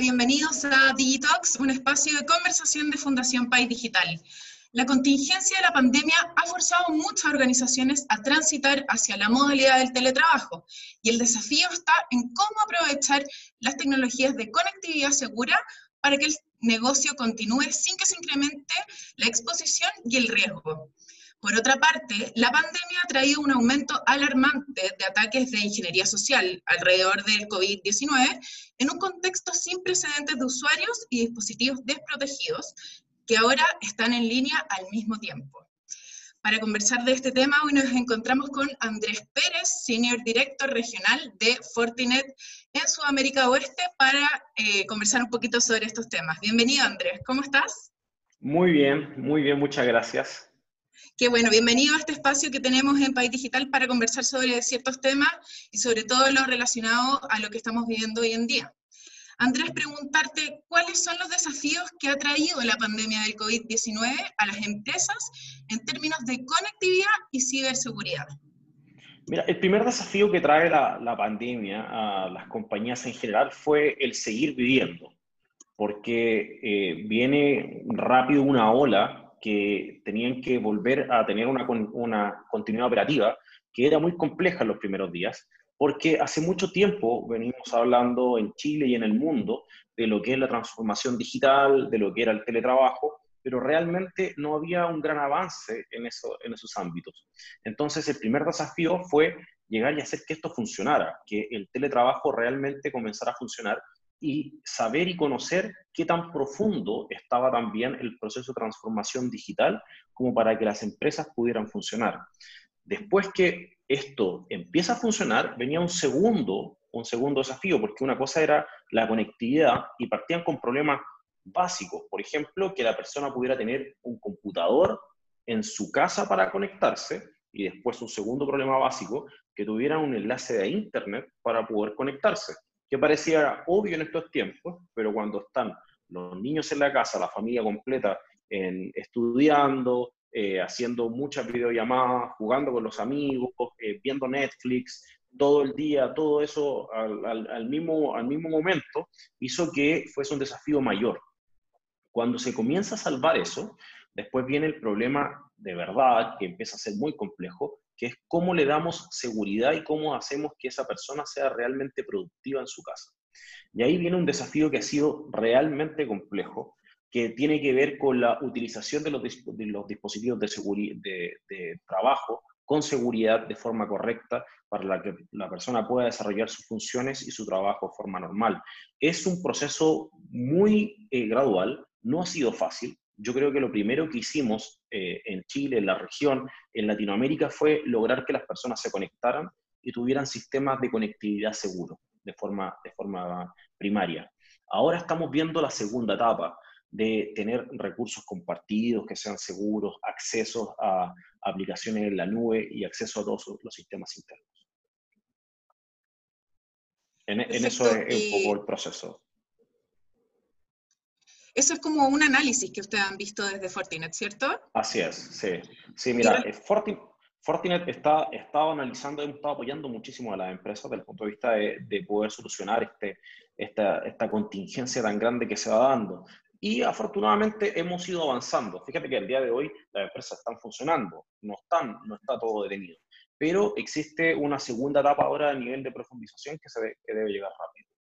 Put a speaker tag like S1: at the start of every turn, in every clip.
S1: Bienvenidos a Digitalks, un espacio de conversación de Fundación País Digital. La contingencia de la pandemia ha forzado muchas organizaciones a transitar hacia la modalidad del teletrabajo y el desafío está en cómo aprovechar las tecnologías de conectividad segura para que el negocio continúe sin que se incremente la exposición y el riesgo. Por otra parte, la pandemia ha traído un aumento alarmante de ataques de ingeniería social alrededor del COVID-19 en un contexto sin precedentes de usuarios y dispositivos desprotegidos que ahora están en línea al mismo tiempo. Para conversar de este tema, hoy nos encontramos con Andrés Pérez, Senior Director Regional de Fortinet en Sudamérica Oeste, para eh, conversar un poquito sobre estos temas. Bienvenido, Andrés. ¿Cómo estás?
S2: Muy bien, muy bien, muchas gracias.
S1: Qué bueno, bienvenido a este espacio que tenemos en País Digital para conversar sobre ciertos temas y sobre todo lo relacionado a lo que estamos viviendo hoy en día. Andrés, preguntarte cuáles son los desafíos que ha traído la pandemia del COVID-19 a las empresas en términos de conectividad y ciberseguridad.
S2: Mira, el primer desafío que trae la, la pandemia a las compañías en general fue el seguir viviendo, porque eh, viene rápido una ola que tenían que volver a tener una, una continuidad operativa que era muy compleja en los primeros días, porque hace mucho tiempo venimos hablando en Chile y en el mundo de lo que es la transformación digital, de lo que era el teletrabajo, pero realmente no había un gran avance en, eso, en esos ámbitos. Entonces, el primer desafío fue llegar y hacer que esto funcionara, que el teletrabajo realmente comenzara a funcionar y saber y conocer qué tan profundo estaba también el proceso de transformación digital como para que las empresas pudieran funcionar. Después que esto empieza a funcionar, venía un segundo, un segundo desafío, porque una cosa era la conectividad y partían con problemas básicos. Por ejemplo, que la persona pudiera tener un computador en su casa para conectarse y después un segundo problema básico, que tuvieran un enlace de Internet para poder conectarse que parecía obvio en estos tiempos, pero cuando están los niños en la casa, la familia completa en, estudiando, eh, haciendo muchas videollamadas, jugando con los amigos, eh, viendo Netflix, todo el día, todo eso al, mismo, al mismo momento, hizo que fuese un desafío mayor. Cuando se comienza a salvar eso, después viene el problema de verdad, que empieza a ser muy complejo, que es cómo le damos seguridad y cómo hacemos que esa persona sea realmente productiva en su casa. Y ahí viene un desafío que ha sido realmente complejo, que tiene que ver con la utilización de los, dispositivos de, de, trabajo con seguridad de forma correcta para que la persona pueda desarrollar sus funciones y su trabajo de forma normal. Es un proceso muy eh, gradual, no ha sido fácil, yo creo que lo primero que hicimos eh, en Chile, en la región, en Latinoamérica, fue lograr que las personas se conectaran y tuvieran sistemas de conectividad seguros de forma, de forma primaria. Ahora estamos viendo la segunda etapa de tener recursos compartidos que sean seguros, acceso a aplicaciones en la nube y acceso a todos los sistemas internos. En, en eso es un poco el proceso.
S1: Eso es como un análisis que ustedes han visto desde Fortinet, ¿cierto?
S2: Así es, sí. Sí, mira, eh, Fortinet, está, estado analizando, hemos estado apoyando muchísimo a las empresas desde el punto de vista de, poder solucionar este, esta, esta contingencia tan grande que se va dando. Y afortunadamente hemos ido avanzando. Fíjate que el día de hoy las empresas están funcionando, no, están, no está todo detenido. Pero existe una segunda etapa ahora a nivel de profundización que, se que debe llegar rápido.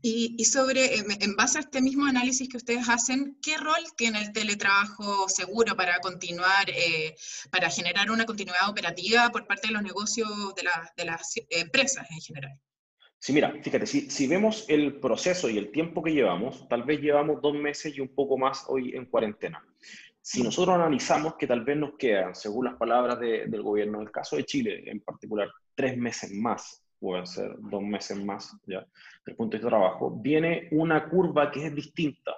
S1: Y, sobre, em, en base a este mismo análisis que ustedes hacen, ¿qué rol tiene el teletrabajo seguro para continuar, eh, para generar una continuidad operativa por parte de los negocios de, de las empresas en general?
S2: Sí, mira, fíjate, si, si, vemos el proceso y el tiempo que llevamos, tal vez llevamos dos meses y un poco más hoy en cuarentena. Si nosotros analizamos que tal vez nos quedan, según las palabras del gobierno, en el caso de Chile en particular, tres meses más pueden ser dos meses más, ya, desde el punto de vista de trabajo, viene una curva que es distinta.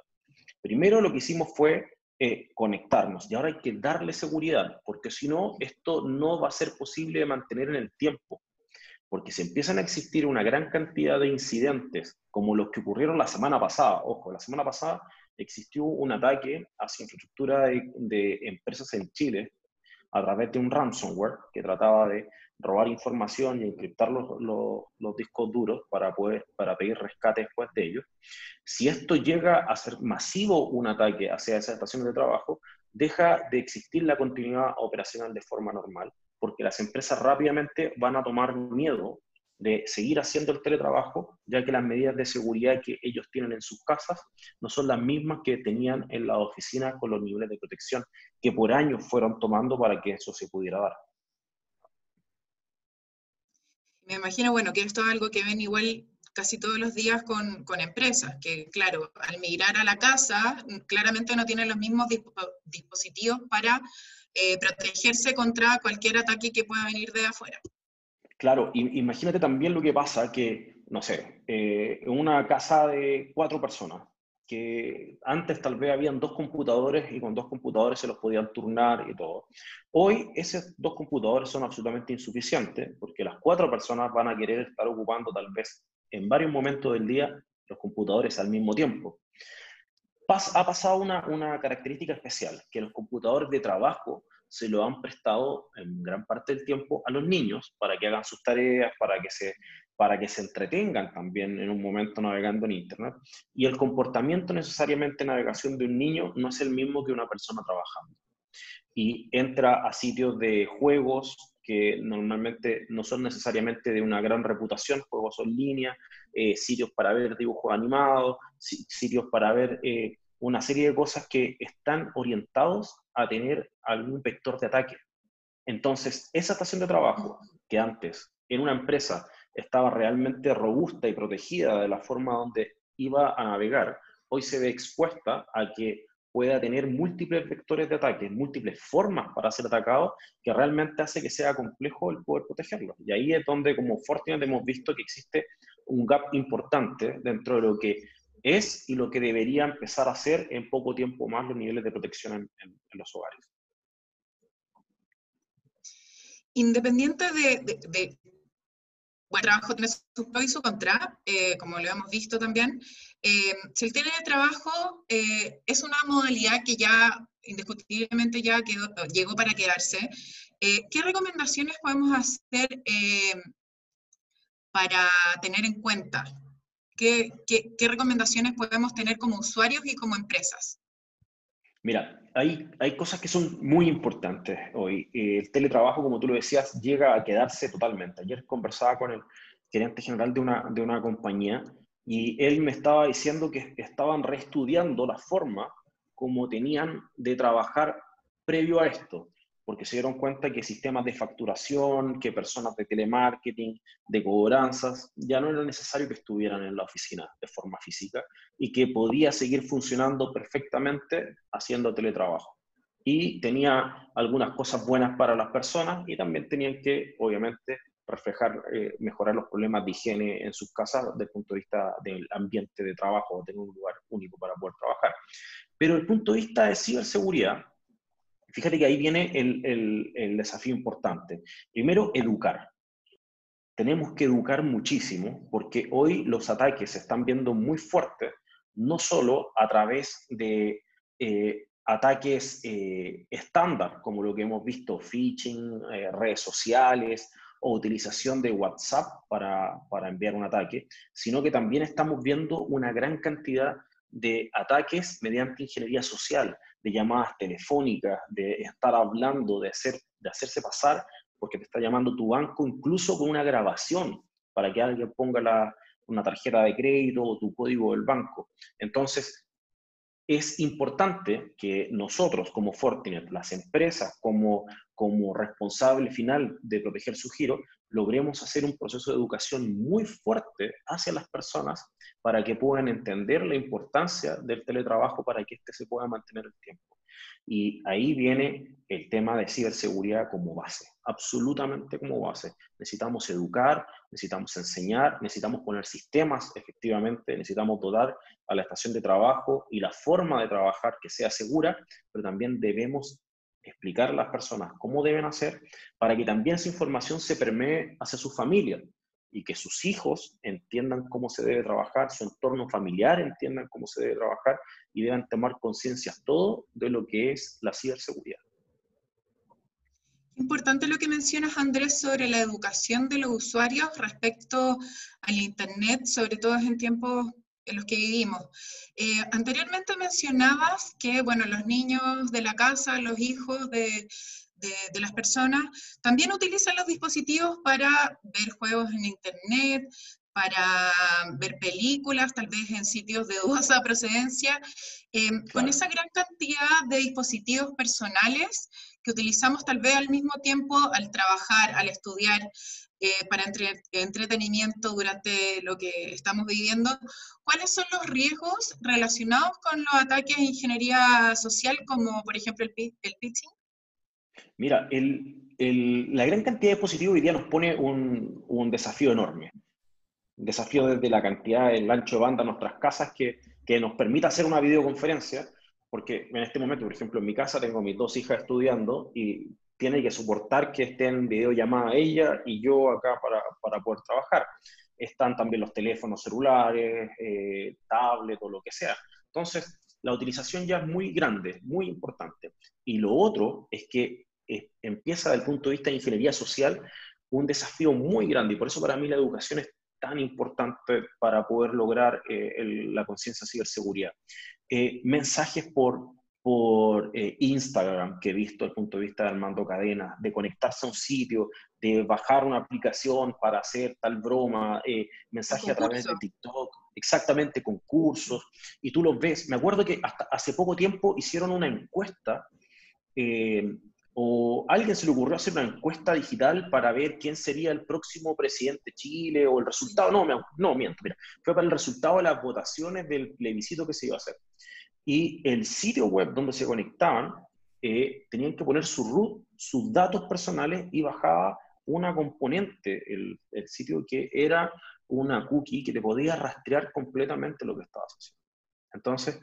S2: Primero lo que hicimos fue eh, conectarnos y ahora hay que darle seguridad, porque si no, esto no va a ser posible de mantener en el tiempo, porque si empiezan a existir una gran cantidad de incidentes, como los que ocurrieron la semana pasada, ojo, la semana pasada existió un ataque hacia infraestructura de, de empresas en Chile a través de un ransomware que trataba de robar información y encriptar los, los, discos duros para, poder, para pedir rescate después de ellos. Si esto llega a ser masivo un ataque hacia esas estaciones de trabajo, deja de existir la continuidad operacional de forma normal, porque las empresas rápidamente van a tomar miedo de seguir haciendo el teletrabajo, ya que las medidas de seguridad que ellos tienen en sus casas no son las mismas que tenían en la oficina con los niveles de protección que por años fueron tomando para que eso se pudiera dar.
S1: Me imagino, bueno, que esto es algo que ven igual casi todos los días con, con empresas, que claro, al migrar a la casa, claramente no tienen los mismos dispositivos para eh, protegerse contra cualquier ataque que pueda venir de afuera.
S2: Claro, imagínate también lo que pasa que, no sé, eh, una casa de cuatro personas, que antes tal vez habían dos computadores y con dos computadores se los podían turnar y todo. Hoy esos dos computadores son absolutamente insuficientes porque las cuatro personas van a querer estar ocupando tal vez en varios momentos del día los computadores al mismo tiempo. ha pasado una, una característica especial, que los computadores de trabajo se lo han prestado en gran parte del tiempo a los niños para que hagan sus tareas, para que se, para que se entretengan también en un momento navegando en Internet. Y el comportamiento necesariamente de navegación de un niño no es el mismo que una persona trabajando. Y entra a sitios de juegos que normalmente no son necesariamente de una gran reputación, juegos en línea, eh, sitios para ver dibujos animados, sitios para ver eh, una serie de cosas que están orientados a tener algún vector de ataque. Entonces, esa estación de trabajo, que antes en una empresa estaba realmente robusta y protegida de la forma donde iba a navegar, hoy se ve expuesta a que pueda tener múltiples vectores de ataque, múltiples formas para ser atacado, que realmente hace que sea complejo el poder protegerlo. Y ahí es donde como Fortinet hemos visto que existe un gap importante dentro de lo que es y lo que debería empezar a hacer en poco tiempo más los niveles de protección en, los hogares.
S1: Independiente de, de, bueno, el trabajo tiene su pro y su contra, eh, como lo hemos visto también. Eh, si el teletrabajo eh, es una modalidad que ya indiscutiblemente ya llegó para quedarse, ¿qué recomendaciones podemos hacer para tener en cuenta ¿Qué, recomendaciones podemos tener como usuarios y como empresas?
S2: Mira, hay, hay cosas que son muy importantes hoy. El teletrabajo, como tú lo decías, llega a quedarse totalmente. Ayer conversaba con el gerente general de una, de una compañía y él me estaba diciendo que estaban reestudiando la forma como tenían de trabajar previo a esto porque se dieron cuenta que sistemas de facturación, que personas de telemarketing, de cobranzas, ya no era necesario que estuvieran en la oficina de forma física y que podía seguir funcionando perfectamente haciendo teletrabajo. Y tenía algunas cosas buenas para las personas y también tenían que, obviamente, reflejar, eh, mejorar los problemas de higiene en sus casas desde el punto de vista del ambiente de trabajo, tener un lugar único para poder trabajar. Pero el punto de vista de ciberseguridad, Fíjate que ahí viene el, desafío importante. Primero, educar. Tenemos que educar muchísimo porque hoy los ataques se están viendo muy fuertes, no solo a través de eh, ataques eh, estándar, como lo que hemos visto, phishing, eh, redes sociales o utilización de WhatsApp para, para enviar un ataque, sino que también estamos viendo una gran cantidad de ataques mediante ingeniería social, de llamadas telefónicas, de estar hablando, de, hacer, de hacerse pasar, porque te está llamando tu banco, incluso con una grabación, para que alguien ponga una tarjeta de crédito o tu código del banco. Entonces, es importante que nosotros como Fortinet, las empresas como, como responsable final de proteger su giro, logremos hacer un proceso de educación muy fuerte hacia las personas para que puedan entender la importancia del teletrabajo para que éste se pueda mantener el tiempo. Y ahí viene el tema de ciberseguridad como base, absolutamente como base. Necesitamos educar, necesitamos enseñar, necesitamos poner sistemas efectivamente, necesitamos dotar a la estación de trabajo y la forma de trabajar que sea segura, pero también debemos explicar a las personas cómo deben hacer para que también esa información se permee hacia su familia y que sus hijos entiendan cómo se debe trabajar, su entorno familiar entiendan cómo se debe trabajar y deban tomar conciencia todo de lo que es la ciberseguridad.
S1: Importante lo que mencionas, Andrés, sobre la educación de los usuarios respecto al Internet, sobre todo en tiempos en los que vivimos. Eh, anteriormente mencionabas que, bueno, los niños de la casa, los hijos de, de, las personas, también utilizan los dispositivos para ver juegos en Internet, para ver películas, tal vez en sitios de dudosa procedencia, eh, con esa gran cantidad de dispositivos personales que utilizamos tal vez al mismo tiempo al trabajar, al estudiar, eh, para entretenimiento durante lo que estamos viviendo. ¿Cuáles son los riesgos relacionados con los ataques de ingeniería social, como por ejemplo el, el pitching?
S2: Mira, la gran cantidad de dispositivos hoy día nos pone un, un desafío enorme. Desafío desde la cantidad, el ancho de banda de nuestras casas que, que nos permita hacer una videoconferencia, porque en este momento, por ejemplo, en mi casa tengo mis dos hijas estudiando y tiene que soportar que estén en videollamada ella y yo acá para, para poder trabajar. Están también los teléfonos celulares, eh, tablet o lo que sea. Entonces, la utilización ya es muy grande, muy importante. Y lo otro es que eh, empieza desde el punto de vista de ingeniería social un desafío muy grande y por eso para mí la educación es tan importante para poder lograr eh, la conciencia de ciberseguridad. Eh, mensajes por, por Instagram que he visto el punto de vista de Armando Cadena, de conectarse a un sitio, de bajar una aplicación para hacer tal broma, mensajes a través de TikTok, exactamente concursos, y tú los ves. Me acuerdo que hasta hace poco tiempo hicieron una encuesta o alguien se le ocurrió hacer una encuesta digital para ver quién sería el próximo presidente de Chile o el resultado, no, no, miento, mira, fue para el resultado de las votaciones del plebiscito que se iba a hacer. Y el sitio web donde se conectaban, eh, tenían que poner su root, sus datos personales y bajaba una componente, el, sitio que era una cookie que te podía rastrear completamente lo que estabas haciendo. Entonces,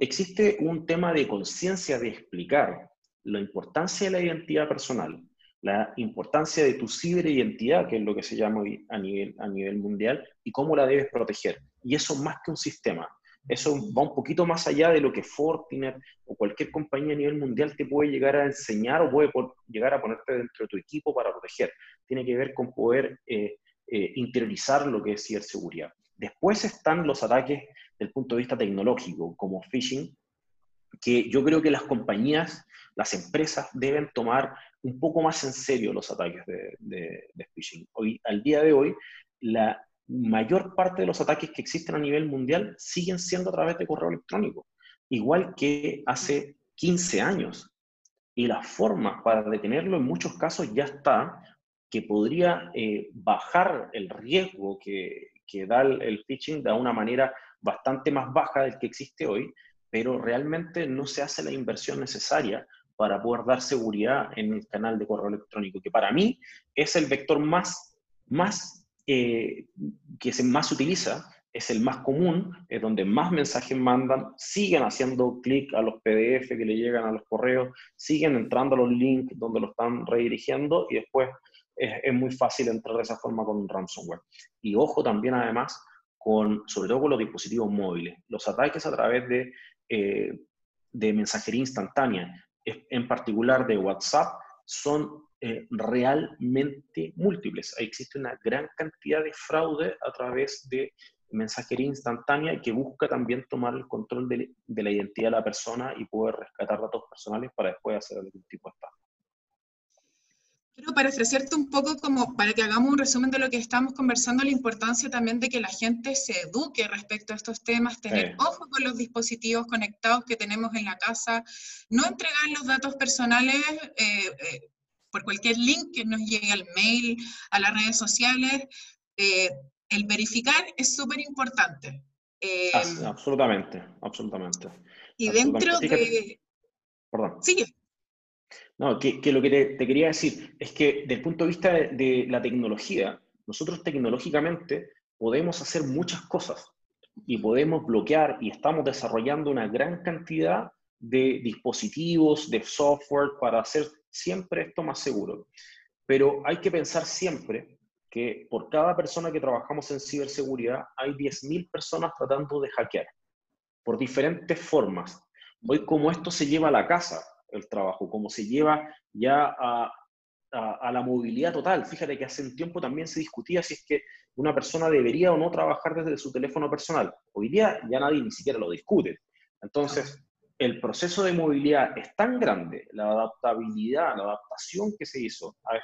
S2: existe un tema de conciencia de explicar la importancia de la identidad personal, la importancia de tu ciberidentidad, que es lo que se llama a nivel, a nivel mundial, y cómo la debes proteger. Y eso más que un sistema. Eso va un poquito más allá de lo que Fortinet o cualquier compañía a nivel mundial te puede llegar a enseñar o puede llegar a ponerte dentro de tu equipo para proteger. Tiene que ver con poder eh, eh, interiorizar lo que es ciberseguridad. Después están los ataques del punto de vista tecnológico, como phishing, que yo creo que las compañías, las empresas deben tomar un poco más en serio los ataques de, phishing. Hoy, al día de hoy, la mayor parte de los ataques que existen a nivel mundial siguen siendo a través de correo electrónico, igual que hace 15 años. Y la forma para detenerlo en muchos casos ya está, que podría eh, bajar el riesgo que, que da el, el phishing de una manera bastante más baja del que existe hoy, pero realmente no se hace la inversión necesaria para poder dar seguridad en el canal de correo electrónico, que para mí es el vector más, más eh, que se más utiliza, es el más común, es donde más mensajes mandan, siguen haciendo clic a los PDF que le llegan a los correos, siguen entrando a los links donde lo están redirigiendo y después es, es muy fácil entrar de esa forma con un ransomware. Y ojo también además con, sobre todo con los dispositivos móviles. Los ataques a través de eh, de mensajería instantánea, en particular de WhatsApp, son eh, realmente múltiples. Existe una gran cantidad de fraude a través de mensajería instantánea que busca también tomar el control de, de la identidad de la persona y poder rescatar datos personales para después hacer algún tipo de estafa.
S1: Pero para ofrecerte un poco como para que hagamos un resumen de lo que estamos conversando, la importancia también de que la gente se eduque respecto a estos temas, tener ojo con los dispositivos conectados que tenemos en la casa, no entregar los datos personales eh, eh, por cualquier link que nos llegue al mail, a las redes sociales. Eh, el verificar es súper importante.
S2: absolutamente, absolutamente.
S1: Y dentro de...
S2: Perdón.
S1: Sigue.
S2: No, que, lo que te, quería decir es que desde el punto de vista de, la tecnología, nosotros tecnológicamente podemos hacer muchas cosas y podemos bloquear y estamos desarrollando una gran cantidad de dispositivos, de software para hacer siempre esto más seguro. Pero hay que pensar siempre que por cada persona que trabajamos en ciberseguridad hay 10.000 personas tratando de hackear por diferentes formas. Hoy como esto se lleva a la casa, el trabajo, como se lleva ya a, a, la movilidad total. Fíjate que hace un tiempo también se discutía si es que una persona debería o no trabajar desde su teléfono personal. Hoy día ya nadie ni siquiera lo discute. Entonces, el proceso de movilidad es tan grande, la adaptabilidad, la adaptación que se hizo a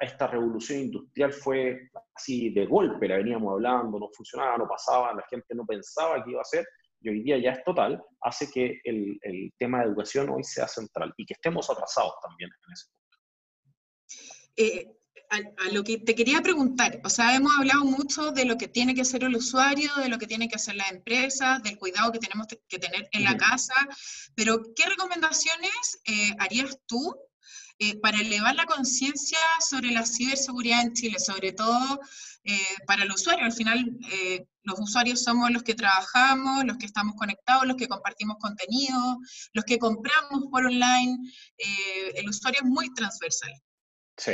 S2: esta, revolución industrial fue así de golpe, la veníamos hablando, no funcionaba, no pasaba, la gente no pensaba que iba a ser, y hoy día ya es total, hace que el, el tema de educación hoy sea central y que estemos atrasados también en ese punto.
S1: Eh, a, lo que te quería preguntar, o sea, hemos hablado mucho de lo que tiene que hacer el usuario, de lo que tiene que hacer la empresa, del cuidado que tenemos que tener en la casa, pero ¿qué recomendaciones eh, harías tú eh, para elevar la conciencia sobre la ciberseguridad en Chile, sobre todo para el usuario? Al final, los usuarios somos los que trabajamos, los que estamos conectados, los que compartimos contenido, los que compramos por online. el usuario es muy transversal.
S2: Sí,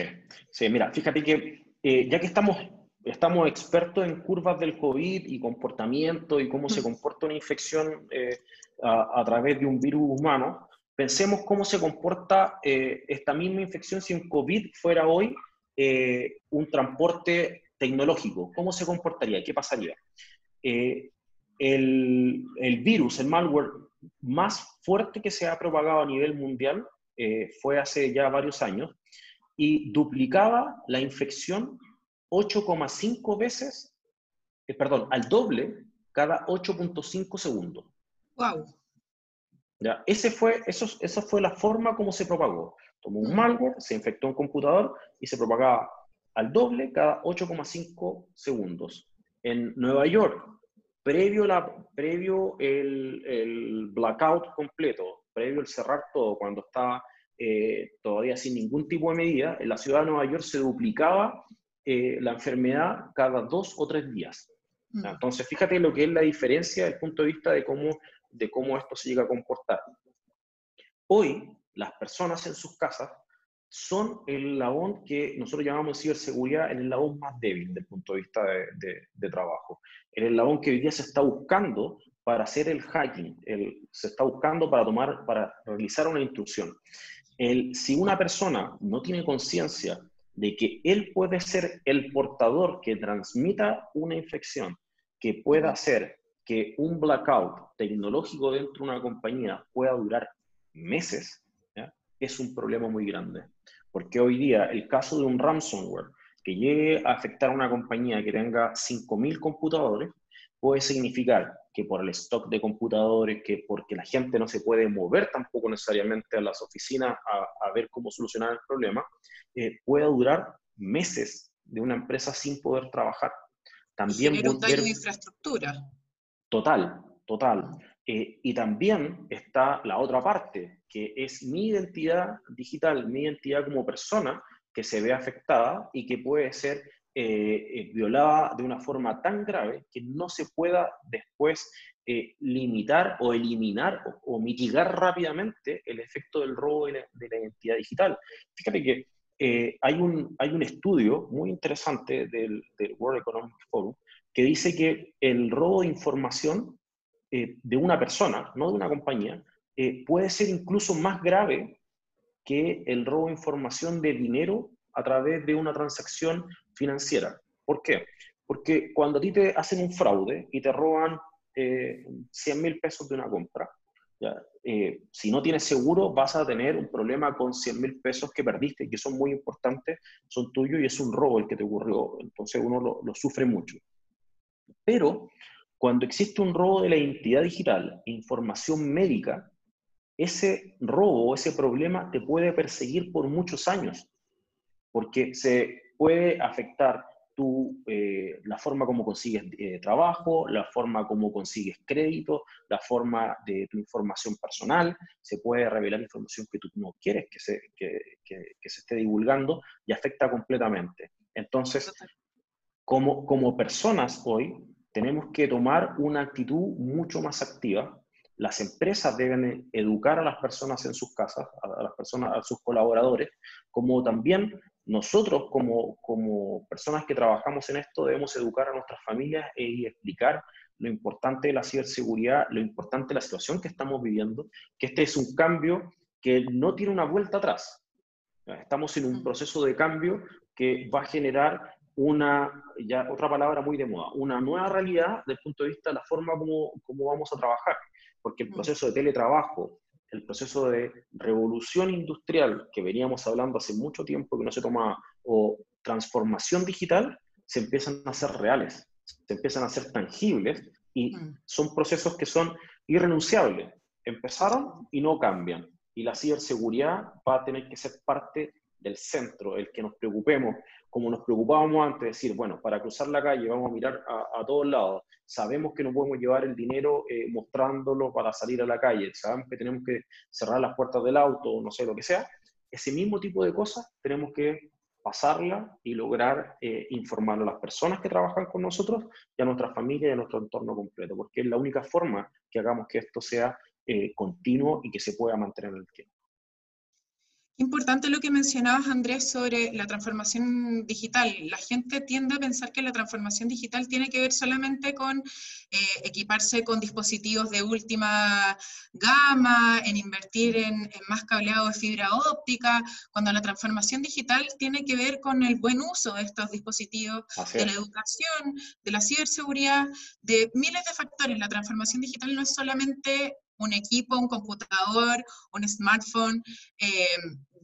S2: sí, mira, fíjate que eh, ya que estamos, estamos expertos en curvas del COVID y comportamiento y cómo se comporta una infección eh, a, través de un virus humano, pensemos cómo se comporta eh, esta misma infección si un COVID fuera hoy un transporte tecnológico. ¿Cómo se comportaría? ¿Qué pasaría? El, el, virus, el malware más fuerte que se ha propagado a nivel mundial fue hace ya varios años y duplicaba la infección 8,5 veces, eh, perdón, al doble cada 8.5 segundos.
S1: ¡Wow!
S2: ¿Ya? Ese fue, eso, esa fue la forma como se propagó. Tomó un malware, se infectó un computador y se propagaba al doble cada 8,5 segundos. En Nueva York, previo, la, previo el, el blackout completo, previo el cerrar todo, cuando estaba eh, todavía sin ningún tipo de medida, en la ciudad de Nueva York se duplicaba eh, la enfermedad cada dos o tres días. Mm. Entonces, fíjate lo que es la diferencia desde el punto de vista de cómo, de cómo esto se llega a comportar. Hoy, las personas en sus casas son el labón que nosotros llamamos ciberseguridad, el eslabón más débil desde el punto de vista de, de, trabajo. El eslabón que hoy día se está buscando para hacer el hacking, el, se está buscando para tomar, para realizar una instrucción si una persona no tiene conciencia de que él puede ser el portador que transmita una infección, que pueda hacer que un blackout tecnológico dentro de una compañía pueda durar meses, es un problema muy grande. Porque hoy día el caso de un ransomware que llegue a afectar a una compañía que tenga 5.000 computadores puede significar que por el stock de computadores, que porque la gente no se puede mover tampoco necesariamente a las oficinas a, ver cómo solucionar el problema, eh, pueda durar meses de una empresa sin poder trabajar.
S1: También y un daño de infraestructura.
S2: Total, total. Eh, y también está la otra parte, que es mi identidad digital, mi identidad como persona, que se ve afectada y que puede ser eh, eh, violada de una forma tan grave que no se pueda después eh, limitar o eliminar o, mitigar rápidamente el efecto del robo de la, identidad digital. Fíjate que hay, un, hay un estudio muy interesante del, World Economic Forum que dice que el robo de información de una persona, no de una compañía, puede ser incluso más grave que el robo de información de dinero a través de una transacción financiera. ¿Por qué? Porque cuando a ti te hacen un fraude y te roban eh, 100 mil pesos de una compra, eh, si no tienes seguro vas a tener un problema con 100 mil pesos que perdiste, que son muy importantes, son tuyos y es un robo el que te ocurrió. Entonces uno lo, lo sufre mucho. Pero cuando existe un robo de la identidad digital, información médica, ese robo, ese problema te puede perseguir por muchos años, porque se puede afectar tu, eh, la forma como consigues eh, trabajo, la forma como consigues crédito, la forma de tu información personal, se puede revelar información que tú no quieres que se, que, que, se esté divulgando y afecta completamente. Entonces, como, como personas hoy, tenemos que tomar una actitud mucho más activa. Las empresas deben educar a las personas en sus casas, a las personas, a sus colaboradores, como también nosotros como, como personas que trabajamos en esto debemos educar a nuestras familias y explicar lo importante de la ciberseguridad, lo importante de la situación que estamos viviendo, que este es un cambio que no tiene una vuelta atrás. Estamos en un proceso de cambio que va a generar una, ya otra palabra muy de moda, una nueva realidad desde el punto de vista de la forma como, como vamos a trabajar, porque el proceso de teletrabajo, el proceso de revolución industrial que veníamos hablando hace mucho tiempo que no se tomaba, o transformación digital, se empiezan a hacer reales, se empiezan a hacer tangibles y son procesos que son irrenunciables. Empezaron y no cambian. Y la ciberseguridad va a tener que ser parte del centro, el que nos preocupemos, como nos preocupábamos antes, decir, bueno, para cruzar la calle vamos a mirar a, todos lados, sabemos que no podemos llevar el dinero eh, mostrándolo para salir a la calle, sabemos que tenemos que cerrar las puertas del auto, no sé, lo que sea, ese mismo tipo de cosas tenemos que pasarla y lograr eh, informar a las personas que trabajan con nosotros y a nuestra familia y a nuestro entorno completo, porque es la única forma que hagamos que esto sea eh, continuo y que se pueda mantener en el tiempo.
S1: Importante lo que mencionabas, Andrés, sobre la transformación digital. La gente tiende a pensar que la transformación digital tiene que ver solamente con eh, equiparse con dispositivos de última gama, en invertir en, más cableado de fibra óptica, cuando la transformación digital tiene que ver con el buen uso de estos dispositivos, de la educación, de la ciberseguridad, de miles de factores. La transformación digital no es solamente un equipo, un computador, un smartphone. Eh,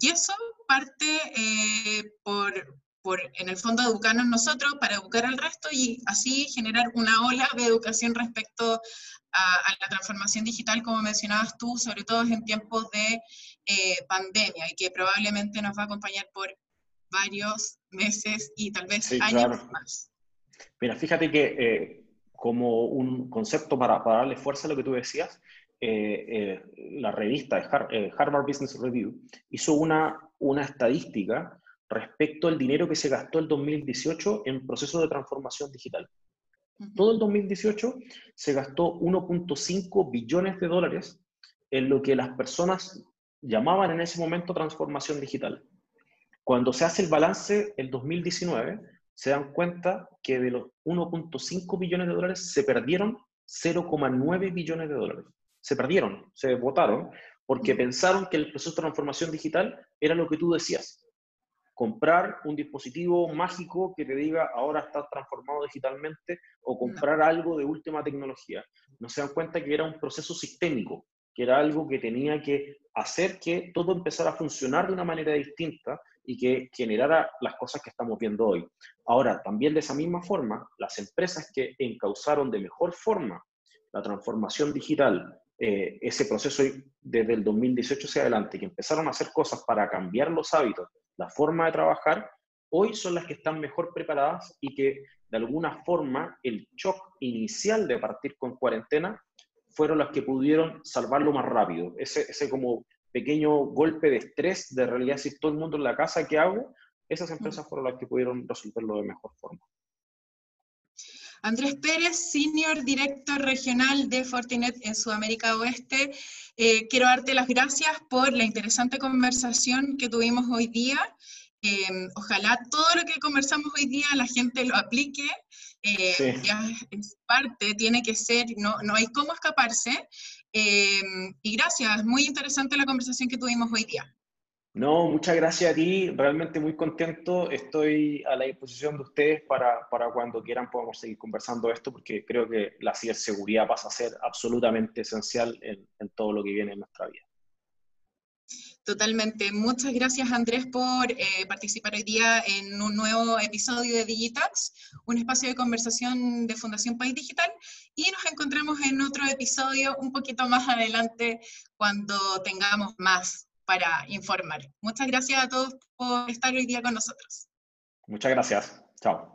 S1: y eso parte eh, por, por, en el fondo, educarnos nosotros para educar al resto y así generar una ola de educación respecto a, la transformación digital, como mencionabas tú, sobre todo en tiempos de eh, pandemia y que probablemente nos va a acompañar por varios meses y tal vez años más.
S2: Mira, fíjate que como un concepto para, para darle fuerza a lo que tú decías, eh, eh, la revista eh, Harvard Business Review hizo una, una estadística respecto al dinero que se gastó el 2018 en procesos de transformación digital. Todo el 2018 se gastó 1.5 billones de dólares en lo que las personas llamaban en ese momento transformación digital. Cuando se hace el balance el 2019, se dan cuenta que de los 1.5 billones de dólares se perdieron 0,9 billones de dólares se perdieron, se votaron, porque pensaron que el proceso de transformación digital era lo que tú decías, comprar un dispositivo mágico que te diga ahora estás transformado digitalmente o comprar algo de última tecnología. No se dan cuenta que era un proceso sistémico, que era algo que tenía que hacer que todo empezara a funcionar de una manera distinta y que generara las cosas que estamos viendo hoy. Ahora, también de esa misma forma, las empresas que encauzaron de mejor forma la transformación digital eh, ese proceso desde el 2018 hacia adelante, que empezaron a hacer cosas para cambiar los hábitos, la forma de trabajar, hoy son las que están mejor preparadas y que de alguna forma el shock inicial de partir con cuarentena fueron las que pudieron salvarlo más rápido. Ese, ese como pequeño golpe de estrés de realidad, si todo el mundo en la casa, ¿qué hago? Esas empresas fueron las que pudieron resolverlo de mejor forma.
S1: Andrés Pérez, Senior Director Regional de Fortinet en Sudamérica Oeste. Eh, quiero darte las gracias por la interesante conversación que tuvimos hoy día. Em, ojalá todo lo que conversamos hoy día la gente lo aplique. Eh, ya es parte, tiene que ser, no, no hay cómo escaparse. Em, y gracias, muy interesante la conversación que tuvimos hoy día.
S2: No, muchas gracias a ti, realmente muy contento. Estoy a la disposición de ustedes para, para cuando quieran podamos seguir conversando esto, porque creo que la ciberseguridad pasa a ser absolutamente esencial en, en todo lo que viene en nuestra vida.
S1: Totalmente. Muchas gracias Andrés por eh, participar hoy día en un nuevo episodio de Digitax, un espacio de conversación de Fundación País Digital y nos encontramos en otro episodio un poquito más adelante cuando tengamos más para informar. Muchas gracias a todos por estar hoy día con nosotros.
S2: Muchas gracias. Chao.